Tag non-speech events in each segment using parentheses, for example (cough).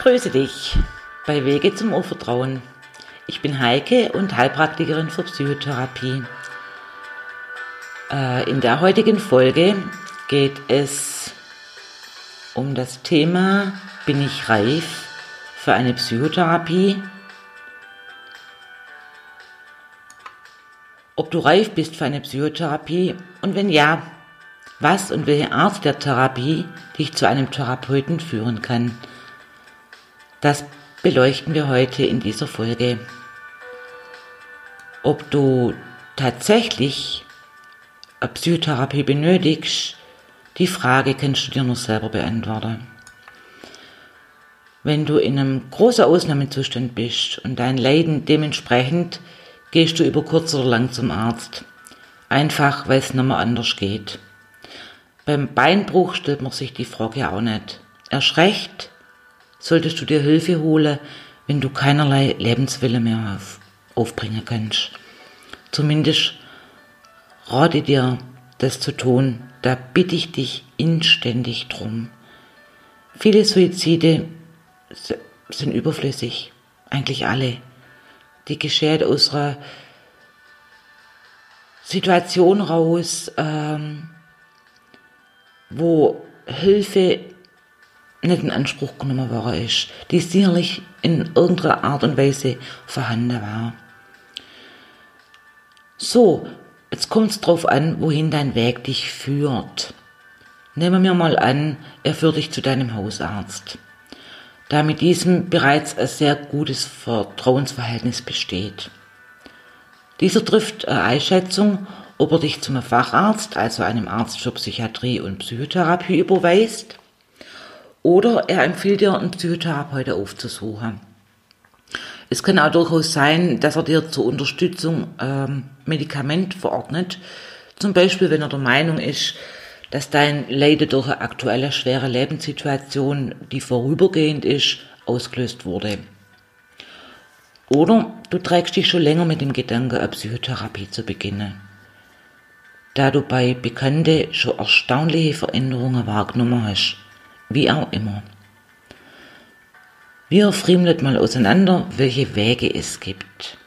Grüße dich bei Wege zum Urvertrauen. Ich bin Heike und Heilpraktikerin für Psychotherapie. Äh, in der heutigen Folge geht es um das Thema Bin ich reif für eine Psychotherapie? Ob du reif bist für eine Psychotherapie und wenn ja, was und welche Art der Therapie dich zu einem Therapeuten führen kann. Das beleuchten wir heute in dieser Folge. Ob du tatsächlich eine Psychotherapie benötigst, die Frage kannst du dir nur selber beantworten. Wenn du in einem großen Ausnahmezustand bist und dein Leiden dementsprechend, gehst du über kurz oder lang zum Arzt. Einfach, weil es nicht mehr anders geht. Beim Beinbruch stellt man sich die Frage auch nicht. Erst recht solltest du dir Hilfe holen, wenn du keinerlei Lebenswille mehr auf, aufbringen kannst. Zumindest rate dir, das zu tun. Da bitte ich dich inständig drum. Viele Suizide sind überflüssig. Eigentlich alle. Die geschehen aus einer Situation raus, ähm, wo Hilfe nicht in Anspruch genommen worden ist, die sicherlich in irgendeiner Art und Weise vorhanden war. So, jetzt kommt es drauf an, wohin dein Weg dich führt. Nehmen wir mal an, er führt dich zu deinem Hausarzt. Da mit diesem bereits ein sehr gutes Vertrauensverhältnis besteht. Dieser trifft eine Einschätzung, ob er dich zum Facharzt, also einem Arzt für Psychiatrie und Psychotherapie überweist, oder er empfiehlt dir, einen Psychotherapeuten aufzusuchen. Es kann auch durchaus sein, dass er dir zur Unterstützung ähm, Medikament verordnet, zum Beispiel wenn er der Meinung ist, dass dein Leiden durch eine aktuelle schwere Lebenssituation, die vorübergehend ist, ausgelöst wurde. Oder du trägst dich schon länger mit dem Gedanken, eine Psychotherapie zu beginnen da du bei Bekannte schon erstaunliche Veränderungen wahrgenommen hast. Wie auch immer. Wir friemelt mal auseinander, welche Wege es gibt.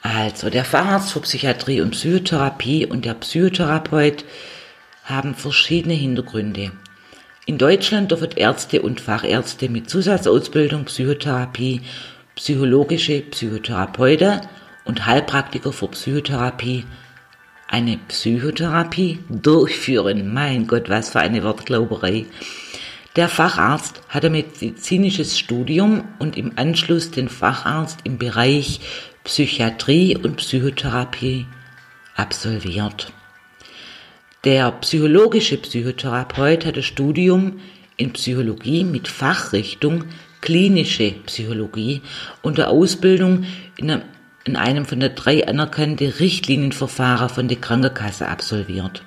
Also, der Facharzt für Psychiatrie und Psychotherapie und der Psychotherapeut haben verschiedene Hintergründe. In Deutschland dürfen Ärzte und Fachärzte mit Zusatzausbildung Psychotherapie, psychologische Psychotherapeuten und Heilpraktiker für Psychotherapie eine Psychotherapie durchführen. Mein Gott, was für eine Wortglauberei. Der Facharzt hat ein medizinisches Studium und im Anschluss den Facharzt im Bereich Psychiatrie und Psychotherapie absolviert. Der psychologische Psychotherapeut hat das Studium in Psychologie mit Fachrichtung klinische Psychologie und der Ausbildung in einem in einem von der drei anerkannten Richtlinienverfahren von der Krankenkasse absolviert.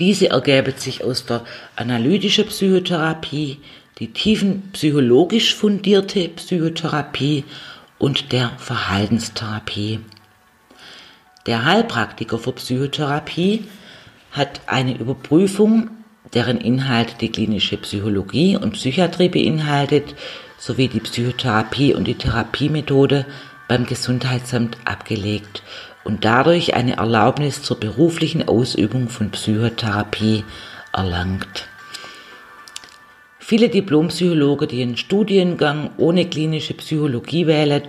Diese ergäbe sich aus der analytischen Psychotherapie, die tiefenpsychologisch fundierte Psychotherapie und der Verhaltenstherapie. Der Heilpraktiker für Psychotherapie hat eine Überprüfung, deren Inhalt die klinische Psychologie und Psychiatrie beinhaltet, sowie die Psychotherapie und die Therapiemethode beim Gesundheitsamt abgelegt und dadurch eine Erlaubnis zur beruflichen Ausübung von Psychotherapie erlangt. Viele Diplompsychologen, die einen Studiengang ohne klinische Psychologie wählen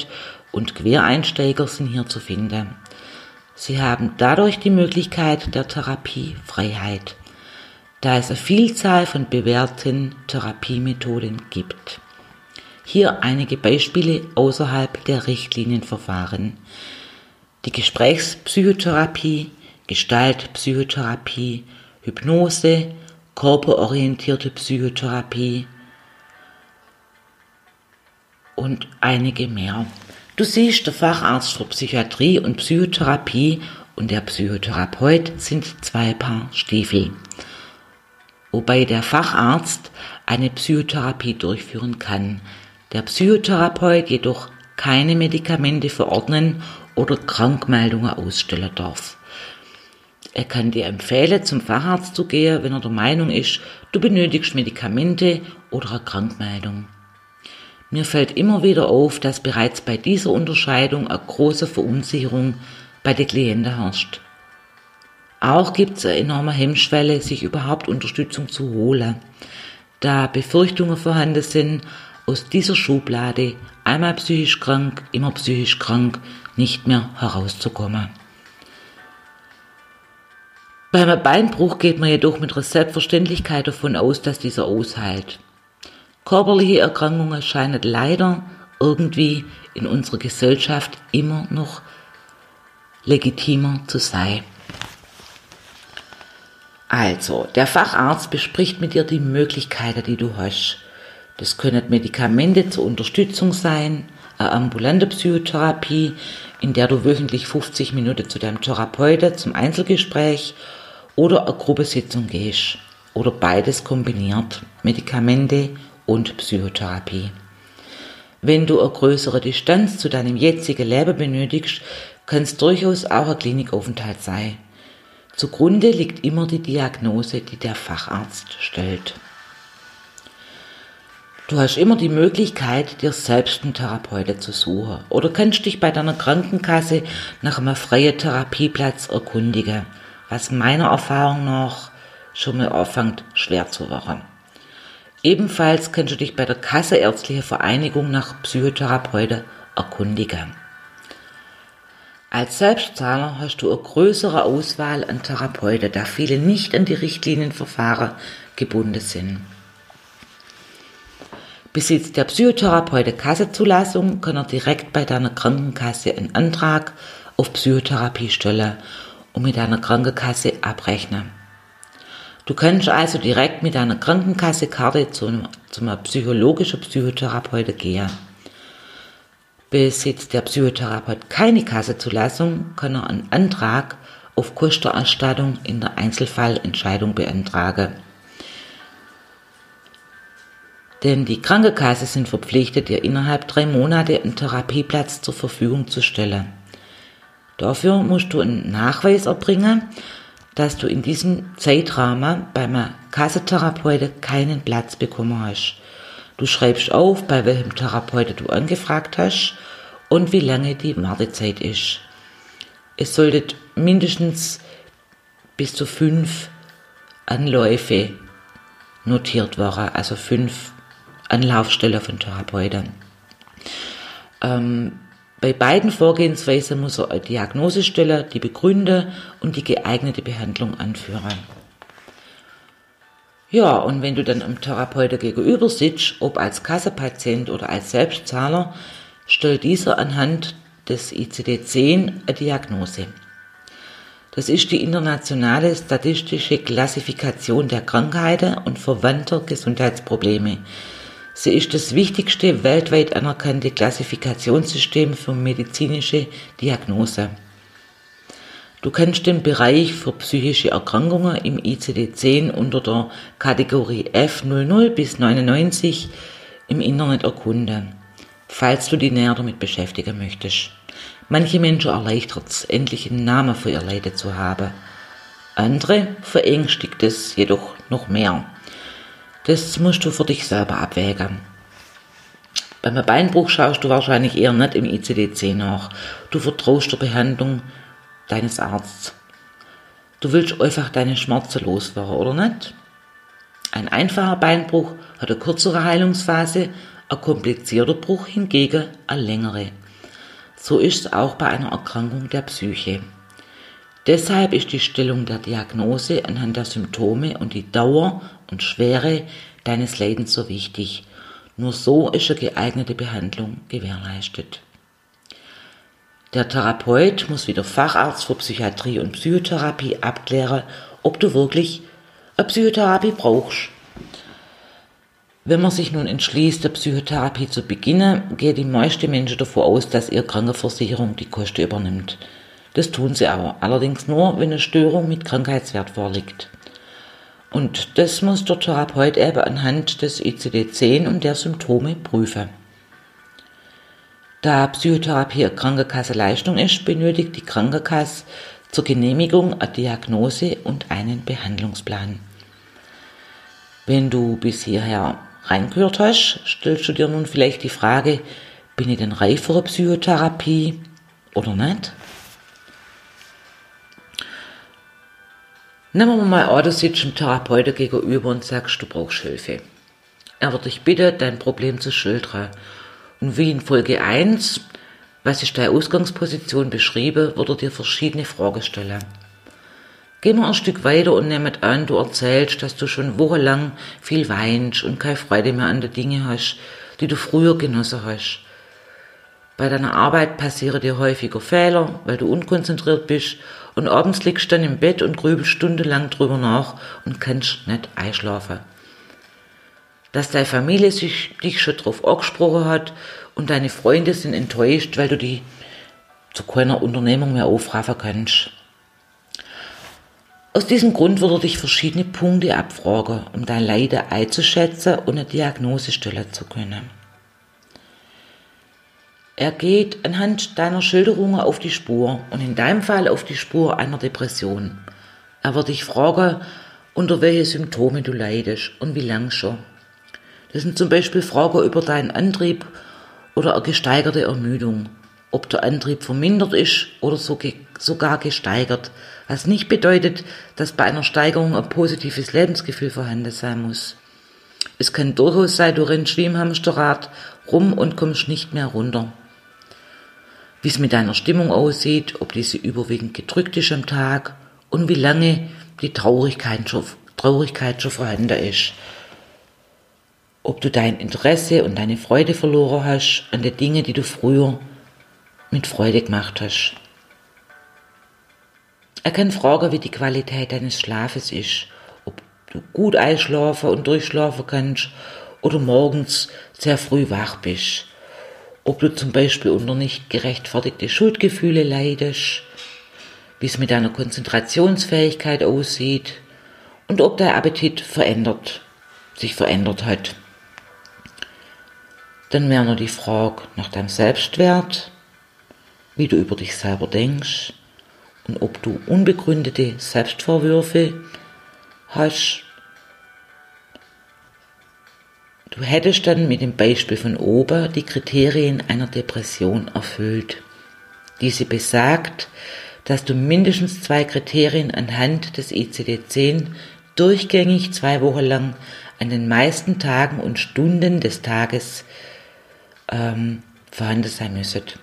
und Quereinsteiger sind hier zu finden. Sie haben dadurch die Möglichkeit der Therapiefreiheit, da es eine Vielzahl von bewährten Therapiemethoden gibt. Hier einige Beispiele außerhalb der Richtlinienverfahren. Die Gesprächspsychotherapie, Gestaltpsychotherapie, Hypnose, körperorientierte Psychotherapie und einige mehr. Du siehst, der Facharzt für Psychiatrie und Psychotherapie und der Psychotherapeut sind zwei Paar Stiefel. Wobei der Facharzt eine Psychotherapie durchführen kann, der Psychotherapeut jedoch keine Medikamente verordnen oder Krankmeldungen ausstellen darf. Er kann dir empfehlen, zum Facharzt zu gehen, wenn er der Meinung ist, du benötigst Medikamente oder eine Krankmeldung. Mir fällt immer wieder auf, dass bereits bei dieser Unterscheidung eine große Verunsicherung bei den Klienten herrscht. Auch gibt es eine enorme Hemmschwelle, sich überhaupt Unterstützung zu holen, da Befürchtungen vorhanden sind, aus dieser Schublade einmal psychisch krank, immer psychisch krank, nicht mehr herauszukommen. Beim Beinbruch geht man jedoch mit Selbstverständlichkeit davon aus, dass dieser ausheilt. Körperliche Erkrankungen scheinen leider irgendwie in unserer Gesellschaft immer noch legitimer zu sein. Also, der Facharzt bespricht mit dir die Möglichkeiten, die du hast. Das können Medikamente zur Unterstützung sein, eine ambulante Psychotherapie, in der du wöchentlich 50 Minuten zu deinem Therapeuten zum Einzelgespräch oder eine Gruppensitzung gehst oder beides kombiniert, Medikamente und Psychotherapie. Wenn du eine größere Distanz zu deinem jetzigen Leben benötigst, kann es durchaus auch ein Klinikaufenthalt sein. Zugrunde liegt immer die Diagnose, die der Facharzt stellt. Du hast immer die Möglichkeit, dir selbst einen Therapeuten zu suchen oder kannst dich bei deiner Krankenkasse nach einem freien Therapieplatz erkundigen was meiner Erfahrung nach schon mal anfängt schwer zu werden. Ebenfalls kannst du dich bei der Kasseärztliche Vereinigung nach Psychotherapeuten erkundigen. Als Selbstzahler hast du eine größere Auswahl an Therapeuten, da viele nicht an die Richtlinienverfahren gebunden sind. Besitzt der Psychotherapeut Kassezulassung, kann er direkt bei deiner Krankenkasse einen Antrag auf Psychotherapie stellen und mit deiner Krankenkasse abrechnen. Du kannst also direkt mit deiner Krankenkassekarte zu einem, zu einem psychologischen Psychotherapeuten gehen. Besitzt der Psychotherapeut keine Kassezulassung, kann er einen Antrag auf Kostenerstattung in der Einzelfallentscheidung beantragen. Denn die Krankenkasse sind verpflichtet, dir innerhalb drei Monate einen Therapieplatz zur Verfügung zu stellen. Dafür musst du einen Nachweis erbringen, dass du in diesem Zeitrahmen beim Kassentherapeuten keinen Platz bekommen hast. Du schreibst auf, bei welchem Therapeuten du angefragt hast und wie lange die Wartezeit ist. Es sollten mindestens bis zu fünf Anläufe notiert werden, also fünf Anlaufstellen von Therapeuten. Ähm, bei beiden Vorgehensweisen muss er eine Diagnose stellen, die begründen und die geeignete Behandlung anführen. Ja, und wenn du dann am Therapeuten gegenüber sitzt, ob als Kassepatient oder als Selbstzahler, stellt dieser anhand des ICD-10 eine Diagnose. Das ist die internationale statistische Klassifikation der Krankheiten und verwandter Gesundheitsprobleme, Sie ist das wichtigste weltweit anerkannte Klassifikationssystem für medizinische Diagnose. Du kannst den Bereich für psychische Erkrankungen im ICD-10 unter der Kategorie F00 bis 99 im Internet erkunden, falls du dich näher damit beschäftigen möchtest. Manche Menschen erleichtert es, endlich einen Namen für ihr Leiden zu haben. Andere verängstigt es jedoch noch mehr. Das musst du für dich selber abwägen. Beim Beinbruch schaust du wahrscheinlich eher nicht im ICD-10 nach. Du vertraust der Behandlung deines Arztes. Du willst einfach deine Schmerzen loswerden, oder nicht? Ein einfacher Beinbruch hat eine kürzere Heilungsphase, ein komplizierter Bruch hingegen eine längere. So ist es auch bei einer Erkrankung der Psyche. Deshalb ist die Stellung der Diagnose anhand der Symptome und die Dauer und Schwere deines Leidens so wichtig. Nur so ist eine geeignete Behandlung gewährleistet. Der Therapeut muss wie der Facharzt für Psychiatrie und Psychotherapie abklären, ob du wirklich eine Psychotherapie brauchst. Wenn man sich nun entschließt, der Psychotherapie zu beginnen, gehen die meisten Menschen davon aus, dass ihre Krankenversicherung die Kosten übernimmt. Das tun sie aber, allerdings nur, wenn eine Störung mit Krankheitswert vorliegt. Und das muss der Therapeut eben anhand des ICD-10 und der Symptome prüfen. Da Psychotherapie eine Krankenkasse Leistung ist, benötigt die Krankenkasse zur Genehmigung eine Diagnose und einen Behandlungsplan. Wenn du bis hierher reingehört hast, stellst du dir nun vielleicht die Frage, bin ich denn reif für eine Psychotherapie oder nicht? Nehmen wir mal an, du sitzt dem Therapeuten gegenüber und sagst, du brauchst Hilfe. Er wird dich bitten, dein Problem zu schildern. Und wie in Folge 1, was ist deine Ausgangsposition beschrieben, wird er dir verschiedene Fragen stellen. Gehen wir ein Stück weiter und nehmen an, du erzählst, dass du schon wochenlang viel weinst und keine Freude mehr an den Dingen hast, die du früher genossen hast. Bei deiner Arbeit passieren dir häufiger Fehler, weil du unkonzentriert bist und abends liegst du dann im Bett und grübelst stundenlang drüber nach und kannst nicht einschlafen. Dass deine Familie sich dich schon drauf angesprochen hat und deine Freunde sind enttäuscht, weil du die zu keiner Unternehmung mehr aufraffen kannst. Aus diesem Grund würde dich verschiedene Punkte abfragen, um dein Leiden einzuschätzen und eine Diagnose stellen zu können. Er geht anhand deiner Schilderungen auf die Spur und in deinem Fall auf die Spur einer Depression. Er wird dich fragen, unter welche Symptome du leidest und wie lang schon. Das sind zum Beispiel Fragen über deinen Antrieb oder eine gesteigerte Ermüdung, ob der Antrieb vermindert ist oder sogar gesteigert, was nicht bedeutet, dass bei einer Steigerung ein positives Lebensgefühl vorhanden sein muss. Es kann durchaus sein, du rennst wie im Hamsterrad rum und kommst nicht mehr runter. Wie es mit deiner Stimmung aussieht, ob diese überwiegend gedrückt ist am Tag und wie lange die Traurigkeit schon, Traurigkeit schon vorhanden ist. Ob du dein Interesse und deine Freude verloren hast an den Dingen, die du früher mit Freude gemacht hast. Er kann fragen, wie die Qualität deines Schlafes ist, ob du gut einschlafen und durchschlafen kannst oder morgens sehr früh wach bist, ob du zum Beispiel unter nicht gerechtfertigte Schuldgefühle leidest, wie es mit deiner Konzentrationsfähigkeit aussieht und ob dein Appetit verändert, sich verändert hat. Dann wäre noch die Frage nach deinem Selbstwert, wie du über dich selber denkst, und ob du unbegründete Selbstvorwürfe hast. Du hättest dann mit dem Beispiel von oben die Kriterien einer Depression erfüllt. Diese besagt, dass du mindestens zwei Kriterien anhand des ICD-10 durchgängig zwei Wochen lang an den meisten Tagen und Stunden des Tages ähm, vorhanden sein müsstet.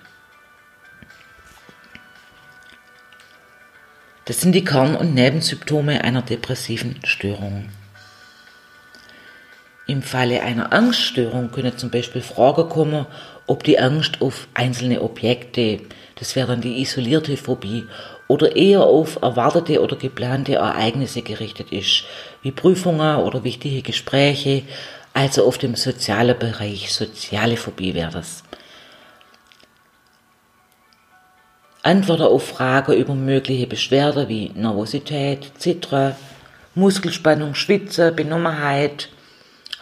Das sind die Kern- und Nebensymptome einer depressiven Störung. Im Falle einer Angststörung können zum Beispiel Fragen kommen, ob die Angst auf einzelne Objekte, das wäre dann die isolierte Phobie, oder eher auf erwartete oder geplante Ereignisse gerichtet ist, wie Prüfungen oder wichtige Gespräche, also auf dem sozialen Bereich, soziale Phobie wäre das. Antworten auf Fragen über mögliche Beschwerden wie Nervosität, Zittern, Muskelspannung, Schwitzen, Benommenheit,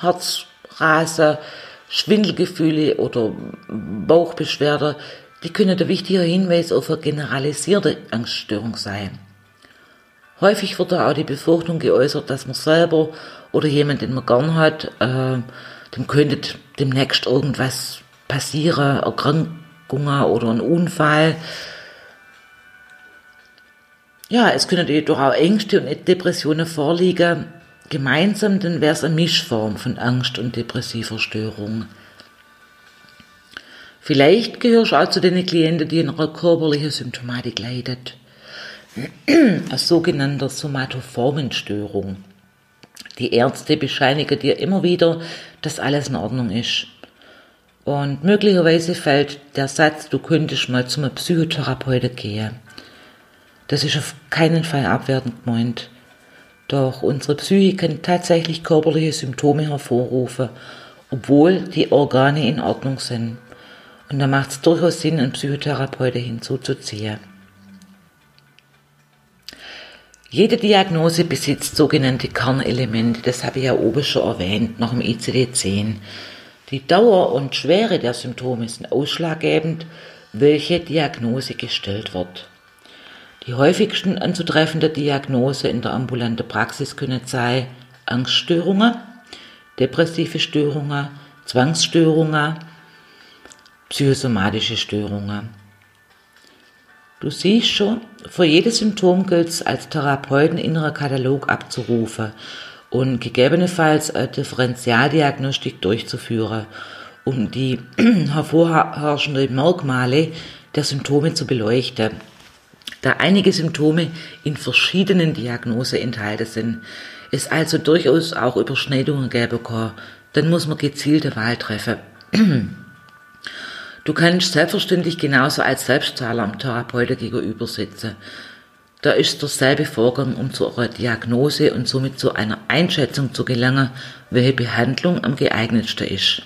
Herzrasen, Schwindelgefühle oder Bauchbeschwerden, die können der wichtige Hinweis auf eine generalisierte Angststörung sein. Häufig wird da auch die Befürchtung geäußert, dass man selber oder jemand, den man gern hat, äh, dem könnte demnächst irgendwas passieren, Erkrankungen oder ein Unfall, ja, es können jedoch auch Ängste und Depressionen vorliegen. Gemeinsam, dann wäre es eine Mischform von Angst und depressiver Störung. Vielleicht gehörst du auch zu den Klienten, die in einer körperlichen Symptomatik leidet. Eine sogenannte Somatoformenstörung. Die Ärzte bescheinigen dir immer wieder, dass alles in Ordnung ist. Und möglicherweise fällt der Satz, du könntest mal zum Psychotherapeuten gehen. Das ist auf keinen Fall abwertend gemeint. Doch unsere Psyche kann tatsächlich körperliche Symptome hervorrufen, obwohl die Organe in Ordnung sind. Und da macht es durchaus Sinn, einen Psychotherapeuten hinzuzuziehen. Jede Diagnose besitzt sogenannte Kernelemente, das habe ich ja oben schon erwähnt, nach dem ICD-10. Die Dauer und Schwere der Symptome sind ausschlaggebend, welche Diagnose gestellt wird. Die häufigsten anzutreffende Diagnose in der ambulanten Praxis können sein Angststörungen, depressive Störungen, Zwangsstörungen, psychosomatische Störungen. Du siehst schon, für jedes Symptom gilt es als Therapeuten innerer Katalog abzurufen und gegebenenfalls eine Differentialdiagnostik durchzuführen, um die (clears throat) hervorherrschenden Merkmale der Symptome zu beleuchten. Da einige Symptome in verschiedenen Diagnosen enthalten sind, es also durchaus auch Überschneidungen geben kann, dann muss man gezielte Wahl treffen. Du kannst selbstverständlich genauso als Selbstzahler am Therapeuten gegenüber sitzen. Da ist derselbe Vorgang, um zu einer Diagnose und somit zu einer Einschätzung zu gelangen, welche Behandlung am geeignetsten ist.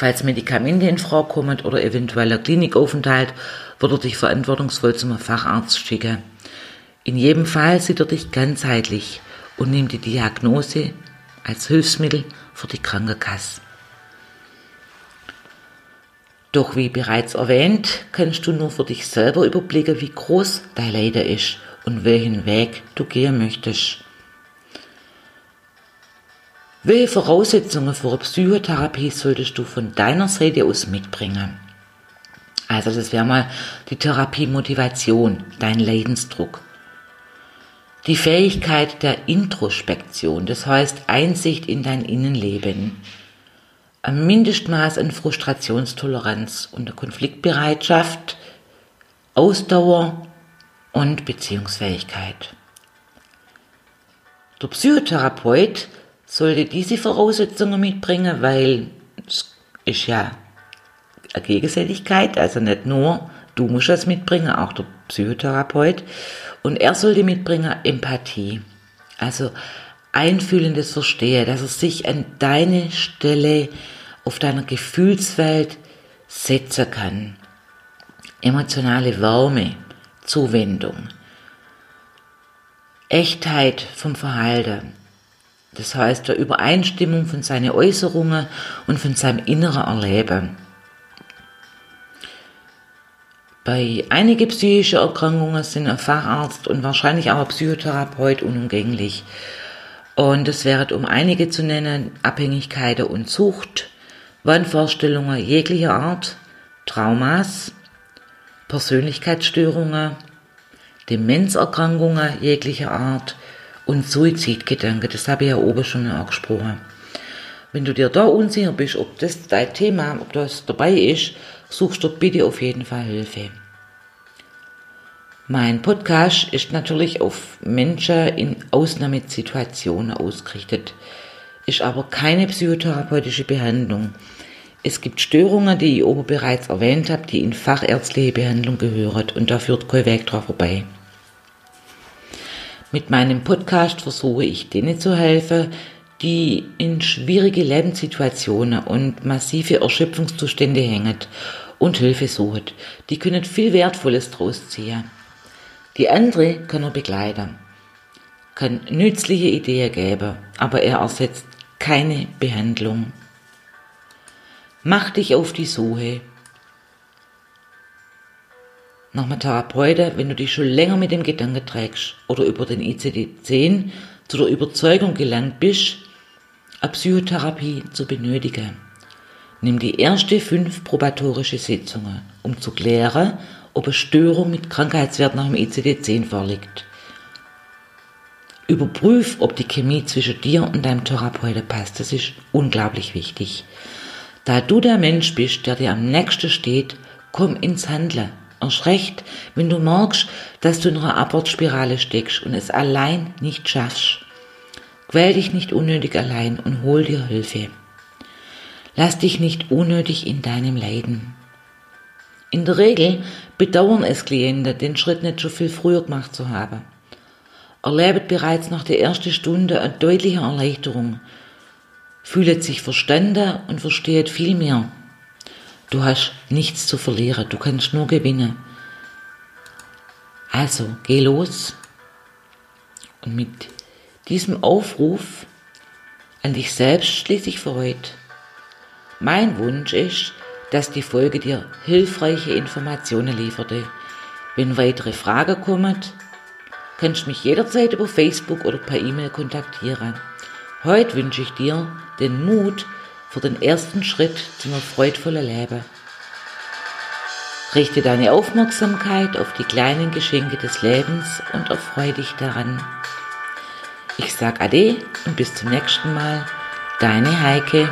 Falls Medikamente in Frage kommen oder eventueller Klinikaufenthalt, wird er dich verantwortungsvoll zum Facharzt schicken. In jedem Fall sieht er dich ganzheitlich und nimmt die Diagnose als Hilfsmittel für die Krankenkasse. Doch wie bereits erwähnt, kannst du nur für dich selber überblicken, wie groß dein Leiden ist und welchen Weg du gehen möchtest. Welche Voraussetzungen für eine Psychotherapie solltest du von deiner Seite aus mitbringen? Also das wäre mal die Therapiemotivation, dein Leidensdruck. Die Fähigkeit der Introspektion, das heißt Einsicht in dein Innenleben ein Mindestmaß an Frustrationstoleranz und der Konfliktbereitschaft, Ausdauer und Beziehungsfähigkeit. Der Psychotherapeut sollte diese Voraussetzungen mitbringen, weil es ist ja eine Gegenseitigkeit, also nicht nur du musst das mitbringen, auch der Psychotherapeut. Und er sollte mitbringen Empathie. Also einfühlendes Verstehen, dass er sich an deine Stelle auf deiner Gefühlswelt setzen kann. Emotionale Wärme, Zuwendung, Echtheit vom Verhalten. Das heißt, der Übereinstimmung von seinen Äußerungen und von seinem inneren Erleben. Bei einigen psychischen Erkrankungen sind ein Facharzt und wahrscheinlich auch ein Psychotherapeut unumgänglich. Und es wäre um einige zu nennen, Abhängigkeiten und Sucht, Wahnvorstellungen jeglicher Art, Traumas, Persönlichkeitsstörungen, Demenzerkrankungen jeglicher Art und Suizidgedanken. Das habe ich ja oben schon angesprochen. Wenn du dir da unsicher bist, ob das dein Thema, ob das dabei ist, suchst du bitte auf jeden Fall Hilfe. Mein Podcast ist natürlich auf Menschen in Ausnahmesituationen ausgerichtet, ist aber keine psychotherapeutische Behandlung. Es gibt Störungen, die ich oben bereits erwähnt habe, die in fachärztliche Behandlung gehören und da führt kein Weg drauf vorbei. Mit meinem Podcast versuche ich denen zu helfen, die in schwierige Lebenssituationen und massive Erschöpfungszustände hängen und Hilfe suchen. Die können viel Wertvolles draus ziehen. Die andere kann er begleiten, kann nützliche Ideen geben, aber er ersetzt keine Behandlung. Mach dich auf die Suche nach einem Therapeuten, wenn du dich schon länger mit dem Gedanken trägst oder über den ICD-10 zu der Überzeugung gelangt bist, eine Psychotherapie zu benötigen. Nimm die erste fünf probatorische Sitzungen, um zu klären, ob eine Störung mit Krankheitswert nach dem ICD-10 vorliegt. Überprüf, ob die Chemie zwischen dir und deinem Therapeuten passt. Das ist unglaublich wichtig. Da du der Mensch bist, der dir am nächsten steht, komm ins Handeln. Erst recht, wenn du merkst, dass du in einer Abwärtsspirale steckst und es allein nicht schaffst. Quäl dich nicht unnötig allein und hol dir Hilfe. Lass dich nicht unnötig in deinem Leiden. In der Regel bedauern es Klienten, den Schritt nicht schon viel früher gemacht zu haben. Erlebt bereits nach der ersten Stunde eine deutliche Erleichterung, fühlt sich verstanden und versteht viel mehr. Du hast nichts zu verlieren, du kannst nur gewinnen. Also, geh los und mit diesem Aufruf an dich selbst schließe ich für heute. Mein Wunsch ist, dass die Folge dir hilfreiche Informationen lieferte, Wenn weitere Fragen kommen, kannst du mich jederzeit über Facebook oder per E-Mail kontaktieren. Heute wünsche ich dir den Mut für den ersten Schritt zum freudvollen Leben. Richte deine Aufmerksamkeit auf die kleinen Geschenke des Lebens und erfreue dich daran. Ich sag Ade und bis zum nächsten Mal. Deine Heike.